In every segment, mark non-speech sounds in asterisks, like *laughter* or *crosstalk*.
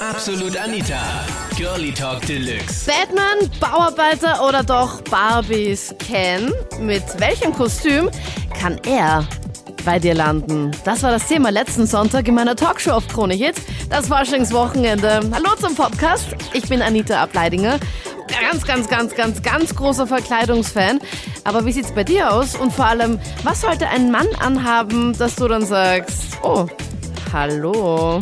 Absolut Anita. Girlie Talk Deluxe. Batman, Bauarbeiter oder doch Barbies Ken? Mit welchem Kostüm kann er bei dir landen? Das war das Thema letzten Sonntag in meiner Talkshow auf Krone Hit. Das Faschingswochenende. Hallo zum Podcast. Ich bin Anita Ableidinger. Ganz, ganz, ganz, ganz, ganz großer Verkleidungsfan. Aber wie sieht's bei dir aus? Und vor allem, was sollte ein Mann anhaben, dass du dann sagst, oh, hallo?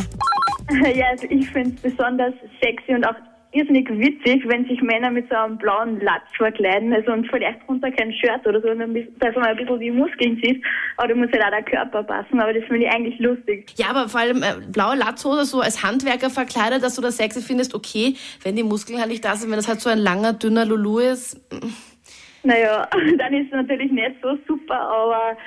*laughs* Ja, also ich finde es besonders sexy und auch irrsinnig witzig, wenn sich Männer mit so einem blauen Latz verkleiden, also und vielleicht runter kein Shirt oder so, dass man ein bisschen die Muskeln sieht, aber da muss halt auch der Körper passen, aber das finde ich eigentlich lustig. Ja, aber vor allem äh, blaue Latzhose so als Handwerker verkleidet, dass du das sexy findest, okay, wenn die Muskeln halt nicht da sind, wenn das halt so ein langer, dünner Lulu ist. Naja, *laughs* dann ist es natürlich nicht so super, aber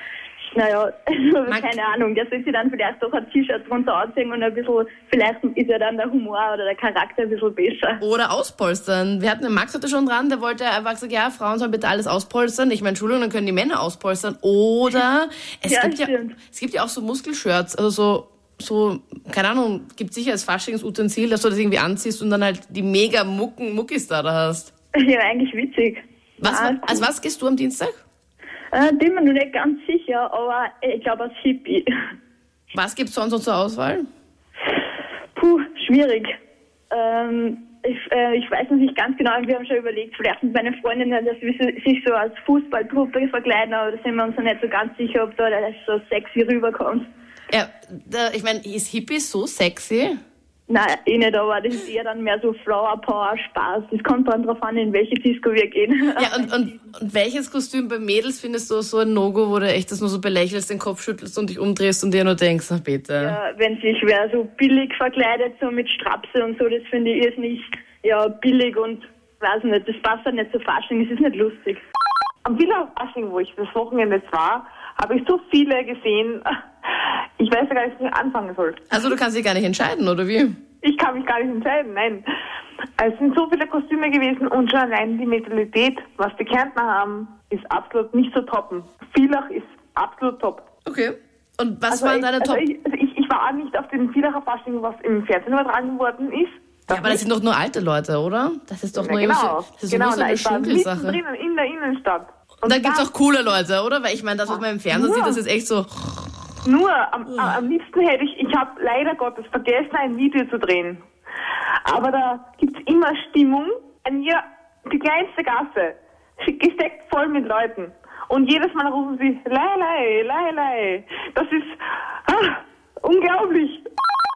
naja, *laughs* also keine Ahnung, der soll sich dann vielleicht doch ein T-Shirt drunter anziehen und ein bisschen, vielleicht ist ja dann der Humor oder der Charakter ein bisschen besser. Oder auspolstern. Wir hatten den Max heute schon dran, der wollte einfach sagen, ja, Frauen sollen bitte alles auspolstern. Ich meine, Entschuldigung, dann können die Männer auspolstern. Oder *laughs* es, Ja, gibt, ja, es gibt ja auch so Muskelshirts, also so, so, keine Ahnung, gibt sicher als Faschingsutensil, dass du das irgendwie anziehst und dann halt die mega Mucken, Muckis da, da hast. *laughs* Ja, eigentlich witzig. Was, Ah, als was gehst du am Dienstag? Äh, bin mir noch nicht ganz sicher, aber ich glaube als Hippie. Was gibt's sonst noch zur Auswahl? Puh, schwierig. Ähm, ich, äh, ich weiß noch nicht ganz genau, wir haben schon überlegt, vielleicht mit meinen Freundinnen, dass wir sich so als Fußballtruppe verkleiden, aber da sind wir uns noch nicht so ganz sicher, ob da das so sexy rüberkommt. Ja, da, ich meine, ist Hippie so sexy? Nein, eh nicht, aber das ist eher dann mehr so Flower Power Spaß. Das kommt dann drauf an, in welche Disco wir gehen. Ja, und, und, und welches Kostüm bei Mädels findest du so ein No-Go, wo du echt das nur so belächelst, den Kopf schüttelst und dich umdrehst und dir nur denkst, ach bitte. Ja, wenn sich wer so billig verkleidet, so mit Strapse und so, das finde ich ist nicht ja, billig und weiß nicht, das passt halt nicht zu Fasching, es ist nicht lustig. Am Villa-Fasching, wo ich das Wochenende jetzt war, habe ich so viele gesehen. Ich weiß ja gar nicht, wie ich anfangen soll. Also du kannst dich gar nicht entscheiden, oder wie? Ich kann mich gar nicht entscheiden, nein. Es sind so viele Kostüme gewesen und schon allein die Mentalität, was die Kärntner haben, ist absolut nicht zu toppen. Villach ist absolut top. Okay. Und was Also waren ich, deine also Top... ich, also ich, ich war auch nicht auf dem Villacher Fasching, was im Fernsehen übertragen worden ist. Ja, aber das sind doch nur alte Leute, oder? Das ist doch Ja, nur genau, das ist genau, nur so eine ich Schunkelsache. mittendrin in der Innenstadt. Und gibt's da- auch coole Leute, oder? Weil ich meine, das, was man im Fernsehen Ja. sieht, das ist echt so... Nur, am, am- am liebsten hätte ich, ich habe leider Gottes vergessen, ein Video zu drehen. Aber da gibt's immer Stimmung. An ihr, die kleinste Gasse, gesteckt voll mit Leuten. Und jedes Mal rufen sie, lei, lei, lei, lei. Das ist ah, unglaublich.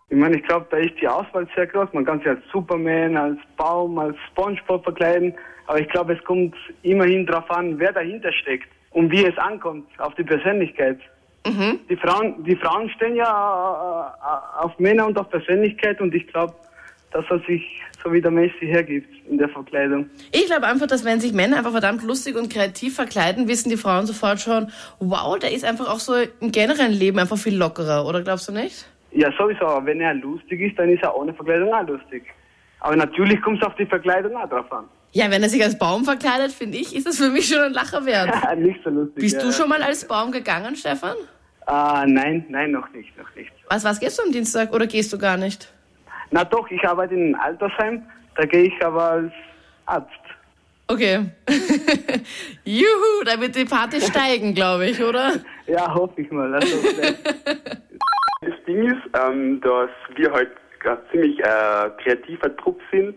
Ich meine, ich glaube, da ist die Auswahl sehr groß. Man kann sich als Superman, als Baum, als Spongebob verkleiden. Aber ich glaube, es kommt immerhin darauf an, wer dahinter steckt und wie es ankommt, auf die Persönlichkeit. Die, Frauen, die Frauen stehen ja äh, auf Männer und auf Persönlichkeit und ich glaube, dass er sich so wie der Messi hergibt in der Verkleidung. Ich glaube einfach, dass wenn sich Männer einfach verdammt lustig und kreativ verkleiden, wissen die Frauen sofort schon, wow, der ist einfach auch so im generellen Leben einfach viel lockerer, oder glaubst du nicht? Ja, sowieso, aber wenn er lustig ist, dann ist er ohne Verkleidung auch lustig. Aber natürlich kommt es auf die Verkleidung auch drauf an. Ja, wenn er sich als Baum verkleidet, finde ich, ist das für mich schon ein Lacher wert. *laughs* Nicht so lustig. Bist ja. du schon mal als Baum gegangen, Stefan? Ah, nein, nein, noch nicht, noch nicht. Was, was gehst du am Dienstag oder gehst du gar nicht? Na doch, ich arbeite in einem Altersheim, da gehe ich aber als Arzt. Okay. *laughs* Juhu, da wird die Party steigen, glaube ich, oder? *laughs* Ja, hoffe ich mal. Also, *laughs* Das Ding ist, ähm, dass wir halt ein ziemlich äh, kreativer Trupp sind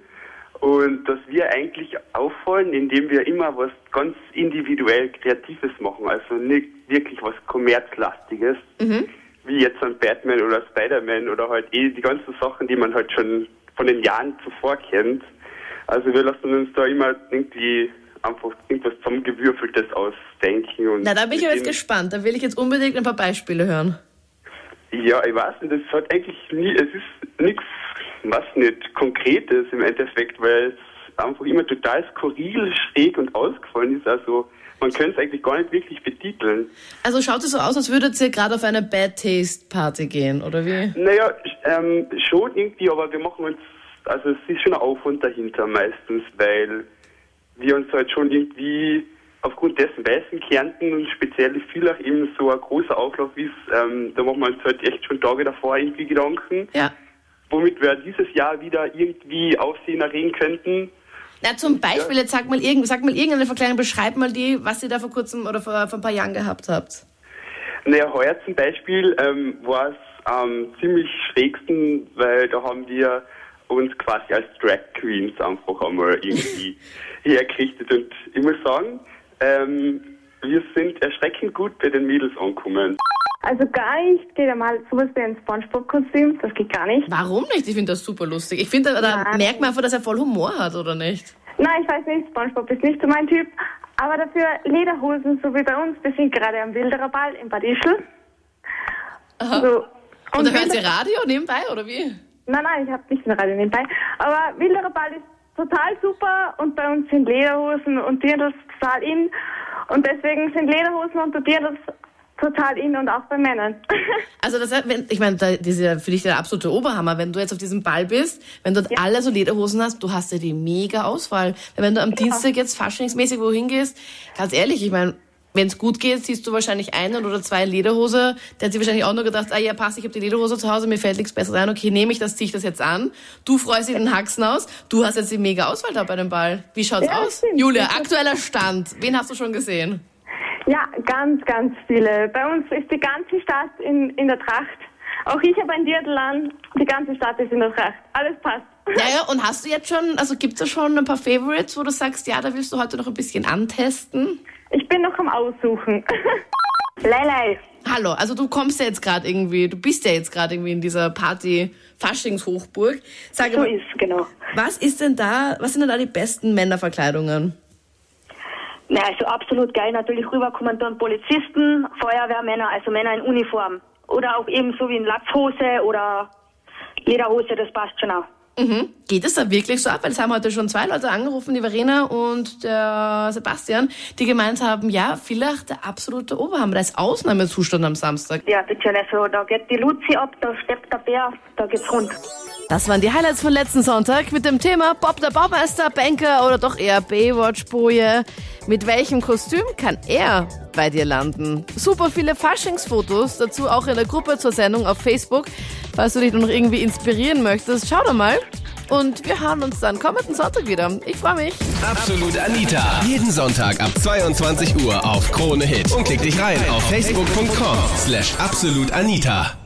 und dass wir eigentlich auffallen, indem wir immer was ganz individuell Kreatives machen. Also nicht wirklich was Kommerzlastiges, wie jetzt ein Batman oder Spider-Man oder halt eh die ganzen Sachen, die man halt schon von den Jahren zuvor kennt. Also wir lassen uns da immer irgendwie einfach irgendwas zusammengewürfeltes ausdenken. Und Na, da bin ich aber jetzt gespannt. Da will ich jetzt unbedingt ein paar Beispiele hören. Ja, ich weiß nicht, es hat eigentlich nie, es ist nichts, was nicht Konkretes im Endeffekt, weil es einfach immer total skurril, schräg und ausgefallen ist. Also man könnte es eigentlich gar nicht wirklich betiteln. Also schaut es so aus, als würdet ihr gerade auf eine Bad Taste Party gehen, oder wie? Naja, ähm, schon irgendwie, aber wir machen uns, also es ist schon ein Aufwand dahinter meistens, weil wir uns halt schon irgendwie aufgrund dessen weißen Kärnten und speziell die Villach eben so ein großer Auflauf ist, ähm, da machen wir uns halt echt schon Tage davor irgendwie Gedanken. Ja. Womit wir dieses Jahr wieder irgendwie Aufsehen erregen könnten. Na, zum Beispiel, jetzt sag mal, irgend, sag mal irgendeine Verkleidung, beschreib mal die, was ihr da vor kurzem oder vor, vor ein paar Jahren gehabt habt. Naja, heuer zum Beispiel ähm, war es am ziemlich schrägsten, weil da haben wir uns quasi als Drag Queens einfach einmal irgendwie *laughs* hergerichtet. Und ich muss sagen, ähm, wir sind erschreckend gut bei den Mädels angekommen. Also gar nicht geht einmal sowas wie ein Spongebob-Kostüm, das geht gar nicht. Warum nicht? Ich finde das super lustig. Ich finde, da, merkt man einfach, dass er voll Humor hat, oder nicht? Nein, ich weiß nicht, Spongebob ist nicht so mein Typ. Aber dafür Lederhosen, so wie bei uns. Wir sind gerade am Wilderer Ball in Bad Ischl. So. Und da hört Wilder- ihr Radio nebenbei, oder wie? Nein, nein, ich habe nicht mehr Radio nebenbei. Aber Wilderer Ball ist total super und bei uns sind Lederhosen und Dirndls total in. Und deswegen sind Lederhosen und Dirndls total in und auch bei Männern. *laughs* Also das, heißt, wenn, ich meine, da, das ist ja für dich der absolute Oberhammer, wenn du jetzt auf diesem Ball bist, wenn du dort alle so Lederhosen hast, du hast ja die mega Auswahl. Weil wenn du am Dienstag jetzt faschingsmäßig wohin gehst, ganz ehrlich, ich meine, wenn es gut geht, siehst du wahrscheinlich einen oder zwei Lederhose. Der hat sich wahrscheinlich auch nur gedacht, ah ja, passt, ich habe die Lederhose zu Hause, mir fällt nichts Besseres ein, okay, nehme ich das, ziehe ich das jetzt an. Du freust dich den Haxen aus, du hast jetzt die mega Auswahl da bei dem Ball. Wie schaut's Ja, aus? Julia, aktueller Stand. Wen hast du schon gesehen? Ja, ganz, ganz viele. Bei uns ist die ganze Stadt in, in der Tracht. Auch ich habe ein Dirndl an. Die ganze Stadt ist in der Tracht. Alles passt. Naja, und hast du jetzt schon, also gibt's da schon ein paar Favorites, wo du sagst, ja, da willst du heute noch ein bisschen antesten? Ich bin noch am Aussuchen. *laughs* Leilei. Hallo, also du kommst ja jetzt gerade irgendwie, du bist ja jetzt gerade irgendwie in dieser Party Faschingshochburg. Sag So mal, ist genau. was ist denn da, was sind denn da die besten Männerverkleidungen? Na, also absolut geil. Natürlich rüberkommen dann Polizisten, Feuerwehrmänner, also Männer in Uniform. Oder auch eben so wie in Latzhose oder Lederhose, das passt schon auch. Mhm. Geht es da wirklich so ab? Weil es haben heute schon zwei Leute angerufen, die Verena und der Sebastian, die gemeint haben, ja, Villach der absolute Oberhammer, da ist Ausnahmezustand am Samstag. Ja, bitte, also da geht die Luzi ab, da steppt der Bär, da geht's rund. Das waren die Highlights von letzten Sonntag mit dem Thema Bob der Baumeister, Banker oder doch eher Baywatch-Boje. Mit welchem Kostüm kann er bei dir landen? Super viele Faschingsfotos, dazu auch in der Gruppe zur Sendung auf Facebook. Falls du dich noch irgendwie inspirieren möchtest, schau doch mal. Und wir hören uns dann kommenden Sonntag wieder. Ich freue mich. Absolut Anita. Jeden Sonntag ab 22 Uhr auf Krone Hit. Und klick dich rein auf facebook.com slash absolutanita.